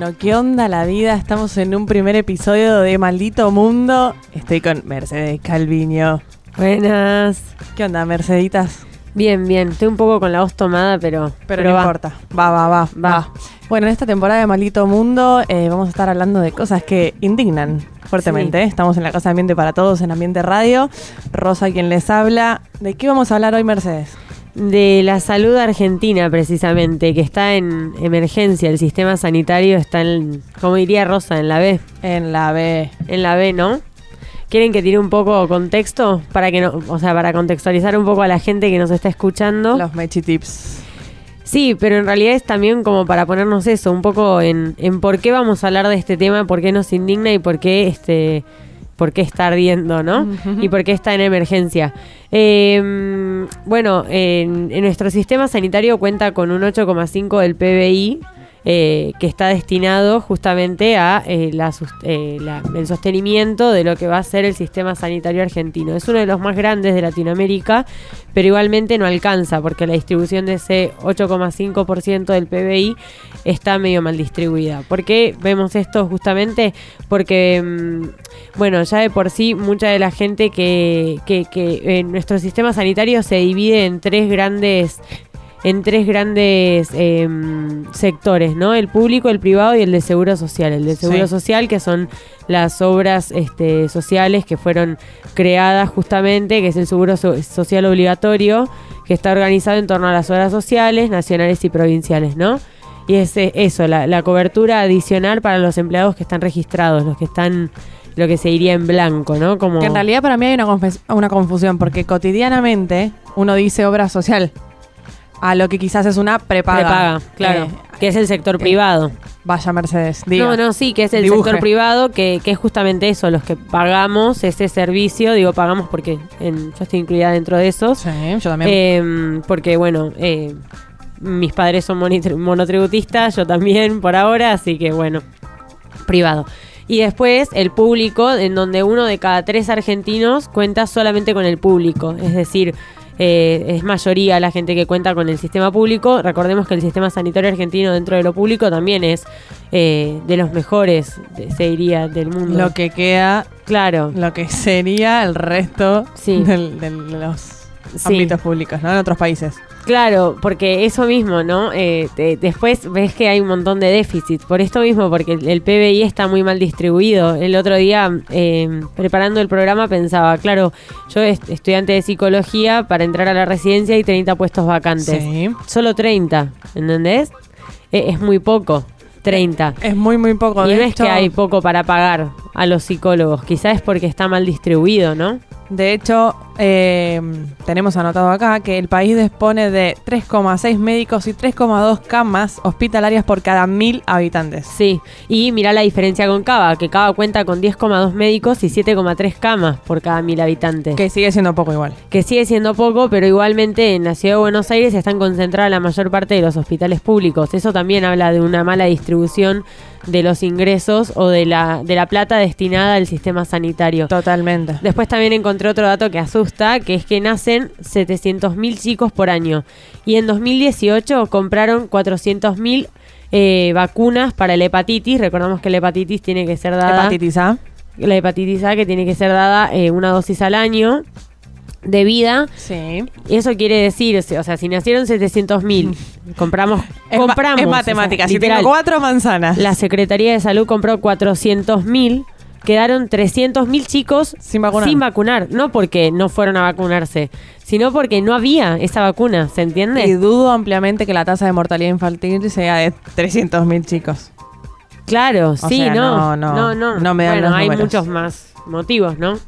Bueno, ¿qué onda la vida? Estamos en un primer episodio de Maldito Mundo. Estoy con Mercedes Calviño. Buenas. ¿Qué onda, Merceditas? Bien, bien. Estoy un poco con la voz tomada, pero. Pero, no va. importa. Va, va, va, Va. va. Bueno, en esta temporada de Maldito Mundo eh, vamos a estar hablando de cosas que indignan fuertemente. Sí. Estamos en la Casa de Ambiente para Todos, en Ambiente Radio. Rosa, quien les habla. ¿De qué vamos a hablar hoy, Mercedes? De la salud argentina, precisamente, que está en emergencia. El sistema sanitario está en. Como diría Rosa, en la B. En la B. En la B, ¿no? ¿Quieren que tire un poco contexto? Para que no. O sea, para contextualizar un poco a la gente que nos está escuchando. Los Mechi Tips. Sí, pero en realidad es también como para ponernos eso, un poco en, en por qué vamos a hablar de este tema, por qué nos indigna y por qué este por qué está ardiendo, ¿no? Y por qué está en emergencia. Eh, bueno, en, en nuestro sistema sanitario cuenta con un 8,5 del PBI. Eh, que está destinado justamente a eh, eh, el sostenimiento de lo que va a ser el sistema sanitario argentino. Es uno de los más grandes de Latinoamérica, pero igualmente no alcanza porque la distribución de ese 8,5% del PBI está medio mal distribuida. ¿Por qué vemos esto justamente? Porque, mm, bueno, ya de por sí mucha de la gente que, que, que en nuestro sistema sanitario se divide en tres grandes en tres grandes eh, sectores, ¿no? El público, el privado y el de seguro social. El de seguro Sí. social, que son las obras este, sociales que fueron creadas justamente, que es el seguro so- social obligatorio, que está organizado en torno a las obras sociales, nacionales y provinciales, ¿no? Y es eh, eso, la, la cobertura adicional para los empleados que están registrados, los que están, lo que se diría en blanco, ¿no? Como Que en realidad para mí hay una, una confusión, porque cotidianamente uno dice obra social a lo que quizás es una prepaga. prepaga, claro, Eh, que es el sector eh, privado. vaya Mercedes, diga. No, no, sí, que es el Dibuje. sector privado, que, que es justamente eso, los que pagamos ese servicio, digo pagamos porque en- yo estoy incluida dentro de esos, Sí, yo también. Eh, porque bueno, eh, mis padres son monotributistas, yo también por ahora, así que bueno, privado. Y después el público, en donde uno de cada tres argentinos cuenta solamente con el público, es decir, eh, es mayoría la gente que cuenta con el sistema público. Recordemos que el sistema sanitario argentino dentro de lo público también es eh, de los mejores, se diría, del mundo. lo que queda, claro, lo que sería el resto Sí. de los Sí. ámbitos públicos, ¿no? En otros países. Claro, porque eso mismo, ¿no? Eh, te- después ves que hay un montón de déficit. Por esto mismo, porque el, el PBI está muy mal distribuido. El otro día, eh, preparando el programa, pensaba, claro, yo es estudiante de psicología, para entrar a la residencia hay 30 puestos vacantes. Sí. Solo 30, ¿entendés? Eh, es muy poco, 30. Es muy, muy poco. Y de no es que hay poco para pagar a los psicólogos, quizás es porque está mal distribuido, ¿no? De hecho, eh, tenemos anotado acá que el país dispone de 3,6 médicos y 3,2 camas hospitalarias por cada mil habitantes. Sí, y mira la diferencia con Cava, que Cava cuenta con 10,2 médicos y 7,3 camas por cada mil habitantes. Que sigue siendo poco igual. Que sigue siendo poco, pero igualmente en la ciudad de Buenos Aires están concentradas la mayor parte de los hospitales públicos. Eso también habla de una mala distribución de los ingresos o de la, de la plata destinada al sistema sanitario. Totalmente. Después también encontré otro dato que asusta, que es que nacen 700.000 chicos por año. Y en 2018 compraron 400.000 eh, vacunas para la hepatitis. Recordamos que la hepatitis tiene que ser dada... Hepatitis A. La hepatitis A que tiene que ser dada eh, una dosis al año de vida. Sí. Y eso quiere decir, o sea, si nacieron 700.000, compramos... Es, ma- compramos es o sea, matemática. si literal, tengo cuatro manzanas. La Secretaría de Salud compró 400.000, quedaron 300.000 chicos Sin vacunar. sin vacunar. No porque no fueron a vacunarse, sino porque no había esa vacuna, ¿se entiende? Y dudo ampliamente que la tasa de mortalidad infantil sea de 300.000 chicos. Claro, sí, sea, no, no, no, no, no, no me dan bueno, los hay números. muchos más motivos, ¿no?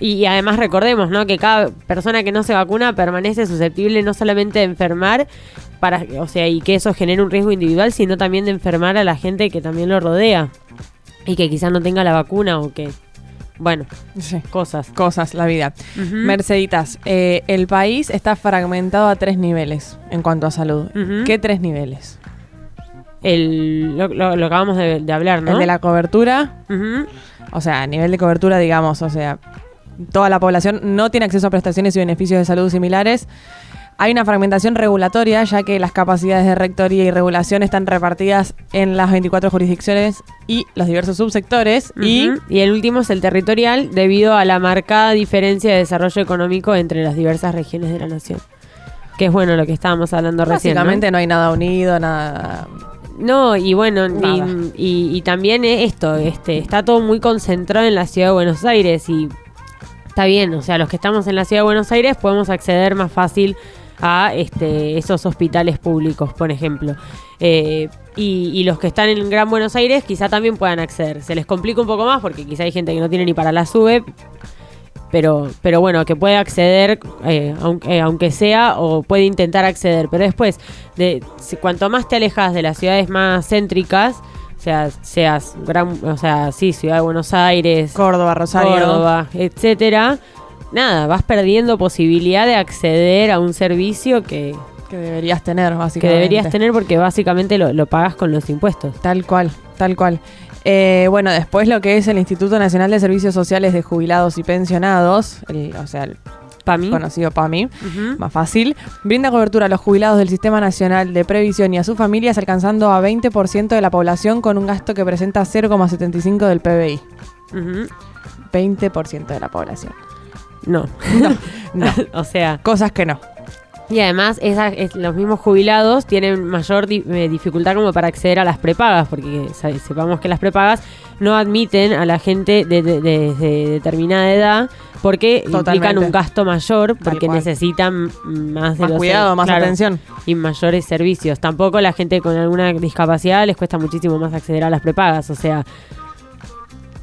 Y, y además recordemos, ¿no? Que cada persona que no se vacuna permanece susceptible no solamente de enfermar, para, o sea, y que eso genera un riesgo individual, sino también de enfermar a la gente que también lo rodea y que quizás no tenga la vacuna o que, bueno, Sí. cosas. Cosas, la vida. Ujú. Merceditas, eh, el país está fragmentado a tres niveles en cuanto a salud. ¿Qué tres niveles? El, lo, lo- lo acabamos de, de hablar, ¿no? El de la cobertura, o sea, a nivel de cobertura, digamos, o sea, toda la población no tiene acceso a prestaciones y beneficios de salud similares Hay una fragmentación regulatoria, ya que las capacidades de rectoría y regulación están repartidas en las 24 jurisdicciones y los diversos subsectores. Y y el último es el territorial, debido a la marcada diferencia de desarrollo económico entre las diversas regiones de la nación. Que es bueno lo que estábamos hablando recién. básicamente ¿no? hay nada unido, nada... No, y bueno, y, y- y también esto, este, está todo muy concentrado en la ciudad de Buenos Aires y está bien, o sea, los que estamos en la ciudad de Buenos Aires podemos acceder más fácil a este, esos hospitales públicos, por ejemplo. Eh, y, y los que están en Gran Buenos Aires quizá también puedan acceder. Se les complica un poco más porque quizá hay gente que no tiene ni para la sube, pero, pero bueno, que puede acceder, eh, aunque, eh, aunque sea, o puede intentar acceder. Pero después, de si- cuanto más te alejas de las ciudades más céntricas, sea, seas gran, o sea, sí, Ciudad de Buenos Aires, Córdoba, Rosario. Córdoba, etcétera, nada, vas perdiendo posibilidad de acceder a un servicio que, Que deberías tener, que básicamente. deberías tener porque básicamente lo, lo pagas con los impuestos. Tal cual, tal cual. Eh, bueno, después lo que es el Instituto Nacional de Servicios Sociales de Jubilados y Pensionados, el- o sea, el Para mí. conocido PAMI, Ujú. más fácil, brinda cobertura a los jubilados del Sistema Nacional de Previsión y a sus familias alcanzando a 20% de la población con un gasto que presenta 0,75 del PBI. Ujú. 20% de la población. No. No, o sea, cosas que no. Y además esa- es- los mismos jubilados tienen mayor di- eh, dificultad como para acceder a las prepagas, porque sepamos que las prepagas no admiten a la gente de, de- de- de determinada edad porque Totalmente. implican un gasto mayor, porque necesitan más de Más los- cuidado, más claro, atención. y mayores servicios. Tampoco la gente con alguna discapacidad les cuesta muchísimo más acceder a las prepagas, o sea,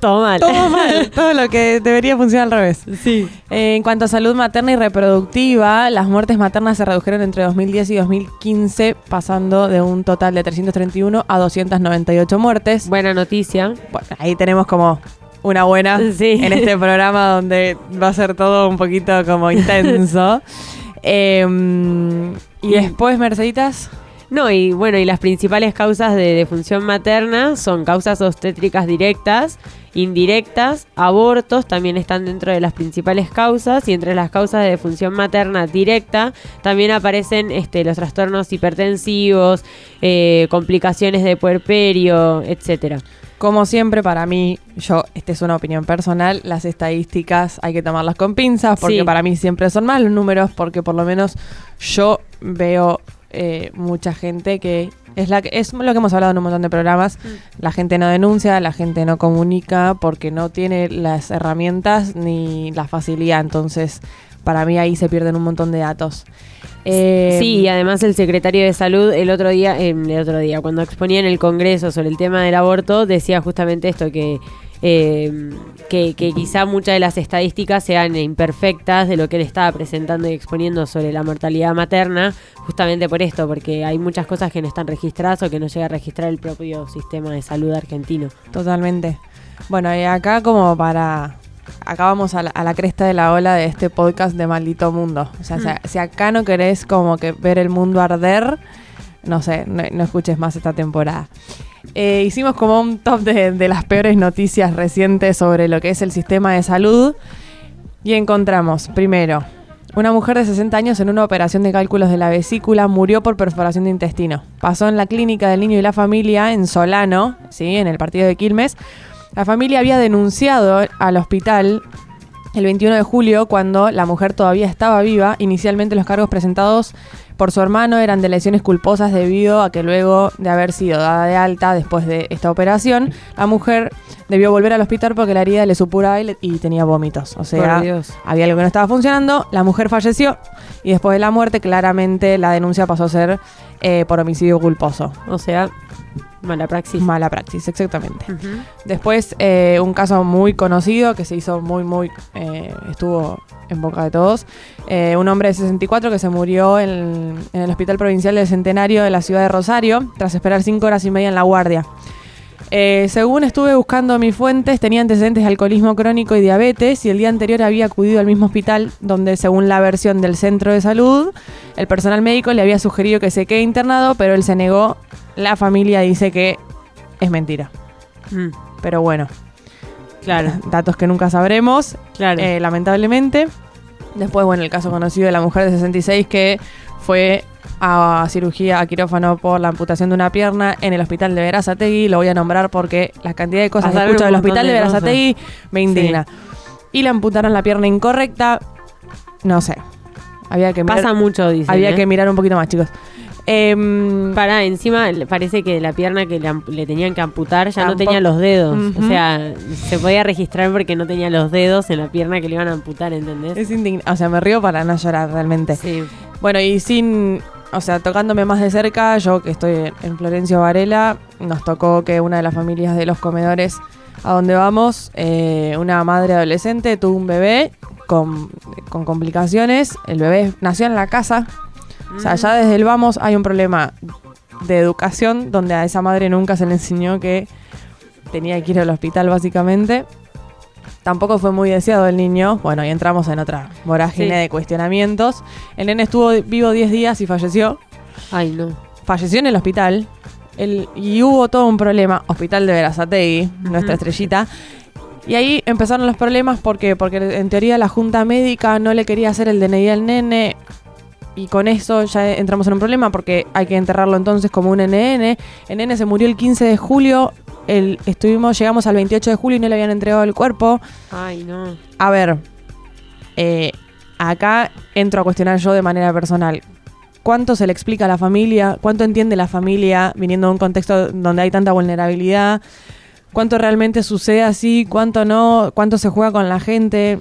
todo mal. Todo mal, todo lo que debería funcionar al revés. Sí. Eh, en cuanto a salud materna y reproductiva, las muertes maternas se redujeron entre 2010 y 2015, pasando de un total de 331 a 298 muertes. Buena noticia. Bueno, ahí tenemos como una buena Sí. en este programa donde va a ser todo un poquito como intenso. Eh, y después, Merceditas, No, y bueno, y las principales causas de defunción materna son causas obstétricas directas, indirectas, abortos también están dentro de las principales causas y entre las causas de defunción materna directa también aparecen este, los trastornos hipertensivos, eh, complicaciones de puerperio, etcétera. como siempre, para mí, yo, esta es una opinión personal, las estadísticas hay que tomarlas con pinzas, porque Sí. para mí siempre son más los números, porque por lo menos yo veo eh, mucha gente que es la que es lo que hemos hablado en un montón de programas. La gente no denuncia, la gente no comunica porque no tiene las herramientas ni la facilidad. Entonces, para mí ahí se pierden un montón de datos. Eh, Sí, y además el secretario de salud el otro día, eh, el otro día, cuando exponía en el Congreso sobre el tema del aborto, decía justamente esto, que, eh, que, que quizá muchas de las estadísticas sean imperfectas de lo que él estaba presentando y exponiendo sobre la mortalidad materna, justamente por esto, porque hay muchas cosas que no están registradas o que no llega a registrar el propio sistema de salud argentino. Totalmente. Bueno, y acá como para... Acá vamos a la, a la cresta de la ola de este podcast de Maldito Mundo. O sea, si- si acá no querés como que ver el mundo arder, no sé, no, escuches más esta temporada. Eh, hicimos como un top de, de las peores noticias recientes sobre lo que es el sistema de salud y encontramos, primero, una mujer de 60 años en una operación de cálculos de la vesícula murió por perforación de intestino. Pasó en la clínica del niño y la familia en Solano, ¿sí? en el partido de Quilmes. La familia había denunciado al hospital el 21 de julio cuando la mujer todavía estaba viva. Inicialmente los cargos presentados por su hermano eran de lesiones culposas debido a que luego de haber sido dada de alta después de esta operación, la mujer debió volver al hospital porque la herida le supuraba y, le- y tenía vómitos. O sea, había algo que no estaba funcionando, la mujer falleció y después de la muerte claramente la denuncia pasó a ser eh, por homicidio culposo. O sea, mala praxis. Mala praxis, exactamente. Después, eh, un caso muy conocido que se hizo muy, muy. eh, estuvo en boca de todos. Eh, un hombre de 64 que se murió en, en el Hospital Provincial del Centenario de la ciudad de Rosario tras esperar cinco horas y media en la guardia. Según estuve buscando mis fuentes, tenía antecedentes de alcoholismo crónico y diabetes y el día anterior había acudido al mismo hospital donde, según la versión del centro de salud, el personal médico le había sugerido que se quede internado, pero él se negó. La familia dice que es mentira. Mm, Pero bueno, claro, datos que nunca sabremos, claro. eh, lamentablemente. Después, bueno, el caso conocido de la mujer de 66 que fue a cirugía, a quirófano por la amputación de una pierna en el hospital de Verazategui. Lo voy a nombrar porque la cantidad de cosas que escucho del hospital de de. Verazategui me indigna. Y le amputaron la pierna incorrecta. No sé. Había que mirar, Pasa mucho, dice. había que mirar un poquito más, chicos. Em, Para, encima le- parece que la pierna que le, le tenían que amputar ya no tenía los dedos. O sea, se podía registrar porque no tenía los dedos en la pierna que le iban a amputar, ¿entendés? es indigna. O sea, me río para no llorar realmente. Sí. Bueno, y sin, o sea, tocándome más de cerca, yo que estoy en Florencio Varela, nos tocó que una de las familias de los comedores a donde vamos, eh, una madre adolescente tuvo un bebé con, con complicaciones. El bebé nació en la casa. O sea, ya desde el vamos hay un problema de educación donde a esa madre nunca se le enseñó que tenía que ir al hospital básicamente. Tampoco fue muy deseado el niño. Bueno, y entramos en otra vorágine Sí. de cuestionamientos. El nene estuvo vivo 10 días y falleció. Ay, no. Falleció en el hospital. El- y hubo todo un problema. Hospital de Verazategui, nuestra estrellita. Y ahí empezaron los problemas porque, porque en teoría la junta médica no le quería hacer el DNI al nene. Y con eso ya entramos en un problema porque hay que enterrarlo entonces como un NN. Nene se murió el 15 de julio. El, estuvimos, llegamos al 28 de julio y no le habían entregado el cuerpo. Ay, no. A ver, eh, acá entro a cuestionar yo de manera personal. ¿Cuánto se le explica a la familia? ¿Cuánto entiende la familia viniendo de un contexto donde hay tanta vulnerabilidad? ¿Cuánto realmente sucede así? ¿Cuánto no? ¿Cuánto se juega con la gente?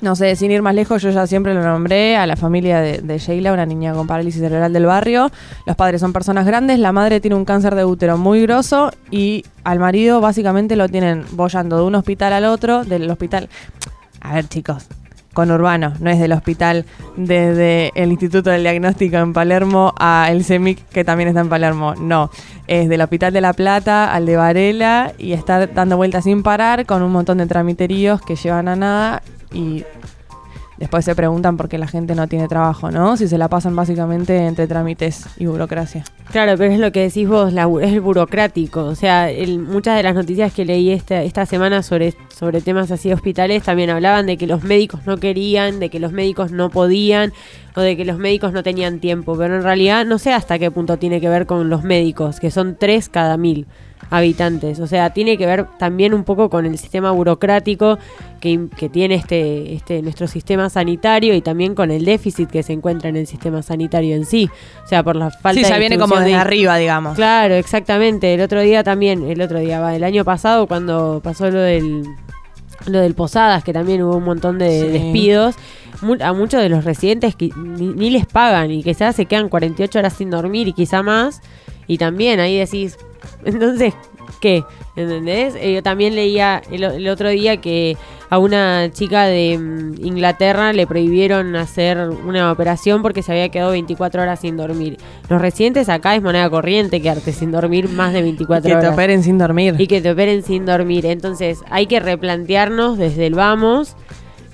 No sé, sin ir más lejos, yo ya siempre lo nombré a la familia de, Sheila, una niña con parálisis cerebral del barrio. Los padres son personas grandes, la madre tiene un cáncer de útero muy grosso y al marido básicamente lo tienen bollando de un hospital al otro, del hospital... A ver chicos, con Urbano, no es del hospital desde el Instituto del Diagnóstico en Palermo a el CEMIC que también está en Palermo, no, es del Hospital de La Plata al de Varela y está dando vueltas sin parar con un montón de tramiteríos que llevan a nada y después se preguntan por qué la gente no tiene trabajo, ¿no? Si se la pasan básicamente entre trámites y burocracia. Claro, pero es lo que decís vos, la es el burocrático. O sea, muchas de las noticias que leí esta, esta semana sobre, sobre temas así hospitales también hablaban de que los médicos no querían, de que los médicos no podían o de que los médicos no tenían tiempo. Pero en realidad no sé hasta qué punto tiene que ver con los médicos, que son tres cada mil habitantes. O sea, tiene que ver también un poco con el sistema burocrático que, que tiene este, este nuestro sistema sanitario y también con el déficit que se encuentra en el sistema sanitario en sí. O sea, por la falta sí, de ya viene como desde de- arriba, digamos. Claro, exactamente. El otro día también, el otro día, va, el año pasado cuando pasó lo del lo del Posadas, que también hubo un montón de Sí. despidos, a muchos de los residentes que ni, ni les pagan y quizás se quedan 48 horas sin dormir y quizá más. Y también ahí decís, entonces, ¿qué? ¿Entendés? Eh, yo también leía el, el otro día que a una chica de mm, Inglaterra le prohibieron hacer una operación porque se había quedado 24 horas sin dormir. Los residentes acá es moneda corriente quedarte sin dormir más de 24 que te horas. operen sin dormir. Y que te operen sin dormir. Entonces hay que replantearnos desde el vamos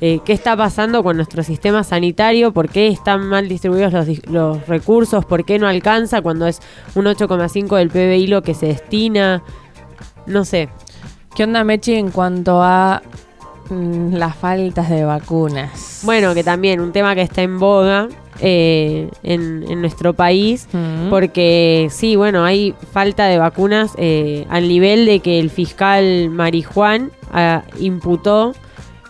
eh, qué está pasando con nuestro sistema sanitario, por qué están mal distribuidos los, recursos, por qué no alcanza cuando es un 8,5 del PBI lo que se destina. No sé. ¿Qué onda, Mechi, en cuanto a mm, las faltas de vacunas? Bueno, que también un tema que está en boga eh, en, en nuestro país. Mm. Porque sí, bueno, hay falta de vacunas eh, al nivel de que el fiscal Marijuán ah, imputó,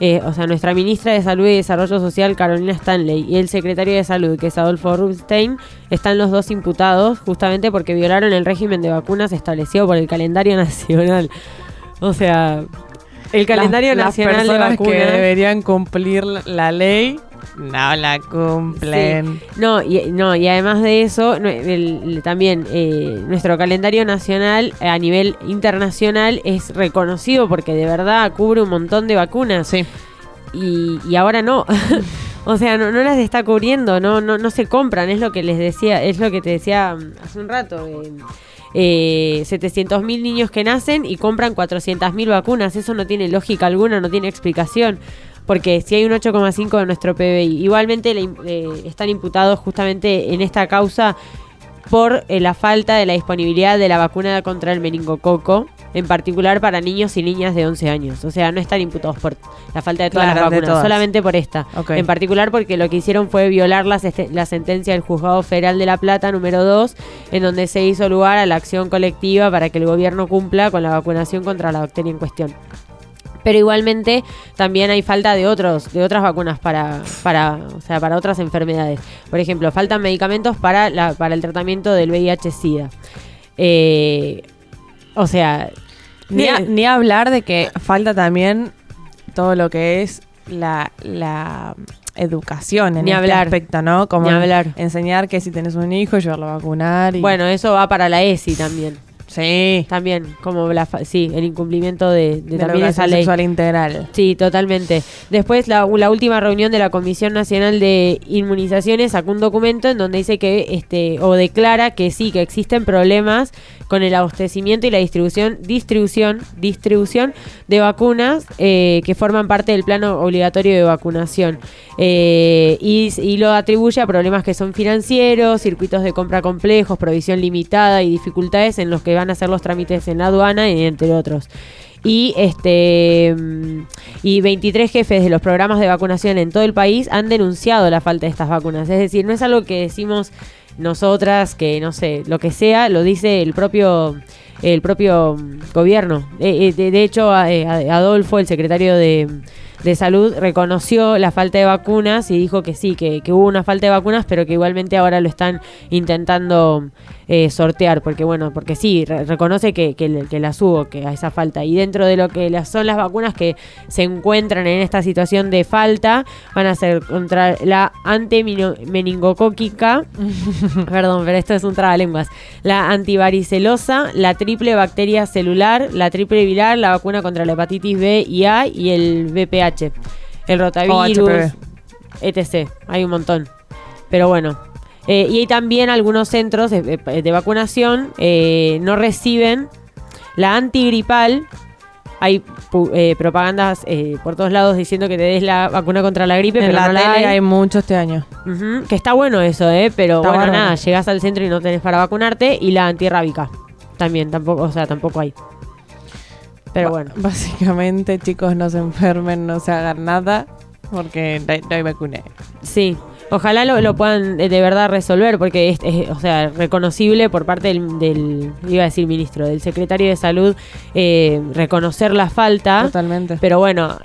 eh, o sea, nuestra ministra de Salud y Desarrollo Social, Carolina Stanley, y el secretario de Salud, que es Adolfo Rubinstein, están los dos imputados justamente porque violaron el régimen de vacunas establecido por el calendario nacional. O sea, el calendario Las- nacional las de personas vacunas... que deberían cumplir la ley no la cumplen. No, y, no, y además de eso, el- el- también eh, nuestro calendario nacional a nivel internacional es reconocido porque de verdad cubre un montón de vacunas. Sí. Y, y ahora no. o sea, no, no las está cubriendo, no, no, no se compran, es lo que les decía, es lo que te decía mm, hace un rato. Eh, eh, 700.000 niños que nacen y compran 400.000 vacunas. Eso no tiene lógica alguna, no tiene explicación. Porque si hay un 8,5 de nuestro PBI, igualmente eh, están imputados justamente en esta causa por eh, la falta de la disponibilidad de la vacuna contra el meningococo, en particular para niños y niñas de 11 años. O sea, no están imputados por la falta de todas Claro, las vacunas, todas. solamente por esta. En particular porque lo que hicieron fue violar la, la sentencia del Juzgado Federal de La Plata número 2, en donde se hizo lugar a la acción colectiva para que el gobierno cumpla con la vacunación contra la bacteria en cuestión. Pero igualmente también hay falta de otros, de otras vacunas para, para, o sea, para otras enfermedades. Por ejemplo, faltan medicamentos para la, para el tratamiento del VIH-Sida. Eh, o sea, Ni, a- ni hablar de que falta también todo lo que es la, la educación en Ni este hablar. aspecto, ¿no? Como Ni hablar. enseñar que si tenés un hijo, llevarlo a vacunar. Y... bueno, eso va para la ESI también. Sí. También, como la, fa- sí, el incumplimiento de, de De la también esa ley. sexual integral. Sí, totalmente. Después, la, la última reunión de la Comisión Nacional de Inmunizaciones sacó un documento en donde dice que, este, o declara que sí, que existen problemas con el abastecimiento y la distribución, distribución, distribución de vacunas eh, que forman parte del plano obligatorio de vacunación. Eh, y, y lo atribuye a problemas que son financieros, circuitos de compra complejos, provisión limitada y dificultades en los que van a hacer los trámites en la aduana, entre otros y este mm, y 23 jefes de los programas de vacunación en todo el país han denunciado la falta de estas vacunas. Es decir, no es algo que decimos nosotras, que no sé, lo que sea, lo dice el propio el propio mm, gobierno. Eh, eh, de, hecho, eh, Adolfo, el secretario de, de Salud, reconoció la falta de vacunas y dijo que sí, que, que hubo una falta de vacunas, pero que igualmente ahora lo están intentando eh, sortear, porque bueno, porque sí, re- reconoce que, que, que las hubo, que a esa falta. Y dentro de lo que las, son las vacunas que se encuentran en esta situación de falta, van a ser contra la antimeningocóquica, perdón, pero esto es un trabalenguas, la antivaricelosa, la triple bacteria celular, la triple viral, la vacuna contra la hepatitis B y A y el El rotavirus, HPV. etc. Hay un montón. Pero bueno. Eh, y hay también algunos centros de, vacunación eh, no reciben la antigripal. Hay eh, propagandas eh, por todos lados diciendo que te des la vacuna contra la gripe, En pero la no la tele hay. hay mucho este año. Que está bueno eso, ¿eh? Pero Está bueno, bárbaro. nada, llegás al centro y no tenés para vacunarte. Y la antirrábica también, tampoco, o sea, tampoco hay. Pero Ba- bueno. Básicamente, chicos, no se enfermen, no se hagan nada, porque no hay, no hay vacuna. Sí, ojalá lo, lo puedan eh, de verdad resolver, porque es, es, o sea, reconocible por parte del, del- iba a decir ministro, del secretario de salud, eh, reconocer la falta. Totalmente. Pero bueno,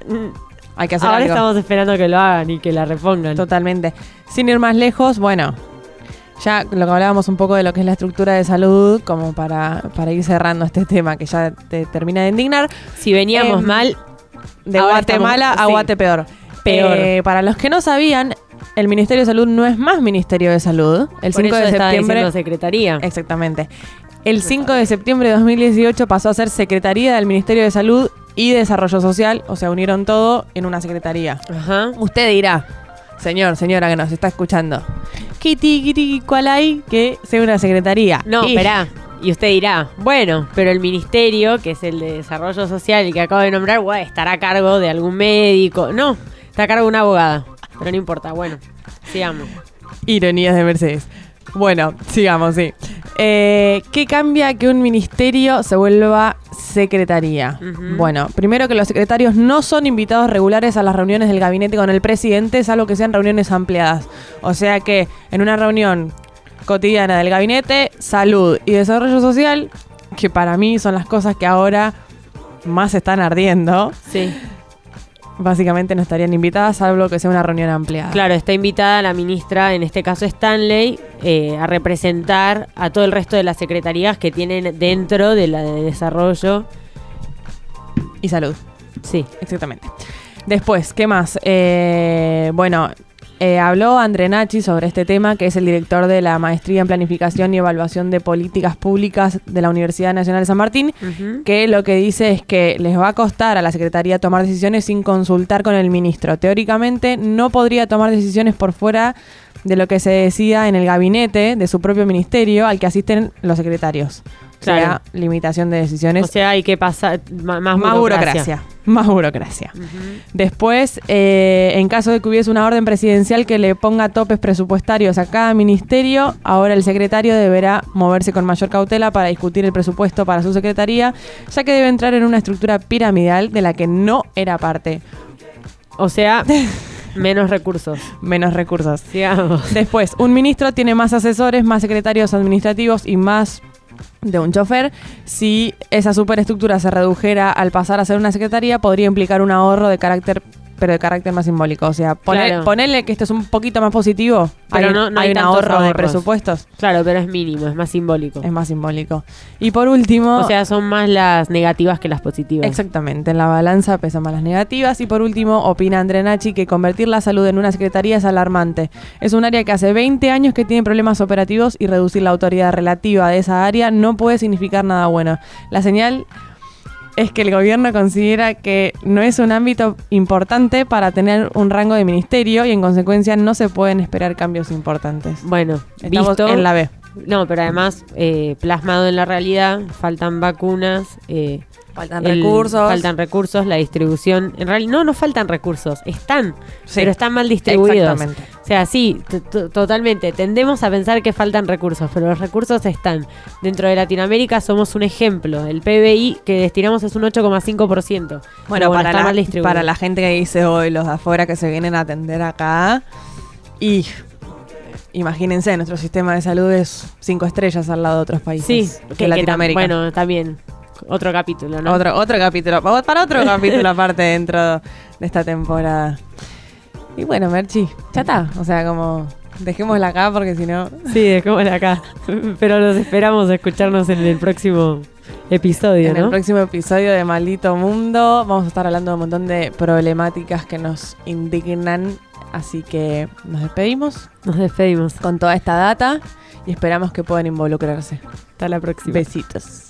hay que hacer ahora algo. estamos esperando que lo hagan y que la repongan. Totalmente. Sin ir más lejos, bueno, ya lo que hablábamos un pogo de lo que es la estructura de salud, como para, para ir cerrando este tema que ya te termina de indignar. Si veníamos Em, mal, De Guatemala estamos- a sí. Guatepeor. Peor. Eh, para los que no sabían, el Ministerio de Salud no es más Ministerio de Salud. El por 5 eso de septiembre. secretaría. Exactamente. El 5 de septiembre de 2018 pasó a ser Secretaría del Ministerio de Salud y Desarrollo Social, o sea, unieron todo en una secretaría. Ajá. Usted dirá, señor, señora que nos está escuchando, Kitty, Kitty, ¿cuál hay que sea una secretaría? No, esperá. Y usted dirá, bueno, pero el ministerio, que es el de Desarrollo Social y que acabo de nombrar, bueno, estará a cargo de algún médico. No, está a cargo de una abogada. Pero no importa, bueno, sigamos. Ironías de Mercedes. Bueno, sigamos, sí. Eh, ¿Qué cambia que un ministerio se vuelva secretaría? Bueno, primero que los secretarios no son invitados regulares a las reuniones del gabinete con el presidente, salvo que sean reuniones ampliadas. O sea que en una reunión cotidiana del gabinete, salud y desarrollo social, que para mí son las cosas que ahora más están ardiendo, Sí. Básicamente no estarían invitadas, salvo que sea una reunión ampliada. Claro, está invitada la ministra, en este caso Stanley, eh, a representar a todo el resto de las secretarías que tienen dentro de la de desarrollo. Y salud. Sí. Exactamente. Después, ¿qué más? Eh, bueno, eh, habló André Nachi sobre este tema, que es el director de la Maestría en Planificación y Evaluación de Políticas Públicas de la Universidad Nacional de San Martín, que lo que dice es que les va a costar a la Secretaría tomar decisiones sin consultar con el ministro. Teóricamente no podría tomar decisiones por fuera de lo que se decida en el gabinete de su propio ministerio al que asisten los secretarios. O sea Claro. limitación de decisiones. O sea, hay que pasar más burocracia. Más burocracia. Después, eh, en caso de que hubiese una orden presidencial que le ponga topes presupuestarios a cada ministerio, ahora el secretario deberá moverse con mayor cautela para discutir el presupuesto para su secretaría, ya que debe entrar en una estructura piramidal de la que no era parte. O sea, menos recursos. Menos recursos. Sigamos. Después, un ministro tiene más asesores, más secretarios administrativos y más de un chofer. Si esa superestructura se redujera al pasar a ser una secretaría, podría implicar un ahorro de carácter pero de carácter más simbólico. O sea, Claro. ponerle que esto es un poquito más positivo, Pero hay, no- no hay hay un tantos ahorro de ahorros. presupuestos, Claro, pero es mínimo, es más simbólico. es más simbólico. Y por último, O sea, son más las negativas que las positivas. Exactamente, en la balanza pesan más las negativas. Y por último, opina Andrea Nachi que convertir la salud en una secretaría es alarmante. Es un área que hace 20 años que tiene problemas operativos y reducir la autoridad relativa de esa área no puede significar nada bueno. La señal es que el gobierno considera que no es un ámbito importante para tener un rango de ministerio y en consecuencia no se pueden esperar cambios importantes. Bueno, Estamos visto. en la B. No, pero además, eh, plasmado en la realidad, faltan vacunas. eh, Faltan el- recursos. Faltan recursos, la distribución. En realidad, no, no faltan recursos, están, Sí. pero están mal distribuidos. Exactamente. O sea, sí, totalmente. Tendemos a pensar que faltan recursos, pero los recursos están. Dentro de Latinoamérica somos un ejemplo. El PBI que destinamos es un 8,5%. Bueno, para, está la, mal distribuido. para la gente que dice hoy, los de afuera que se vienen a atender acá. Y imagínense, nuestro sistema de salud es cinco estrellas al lado de otros países. Sí, que, que- que tam- Latinoamérica. bueno, también. Otro capítulo, ¿no? otro, otro capítulo. Vamos para otro capítulo aparte dentro de esta temporada. Y bueno, Merchi, ya está. O sea, como dejémosla acá porque si no. Sí, dejémosla acá. Pero los esperamos a escucharnos en el próximo episodio, En el próximo episodio de Maldito Mundo vamos a estar hablando de un montón de problemáticas que nos indignan. Así que nos despedimos Nos despedimos. con toda esta data y esperamos que puedan involucrarse. Hasta la próxima. Besitos.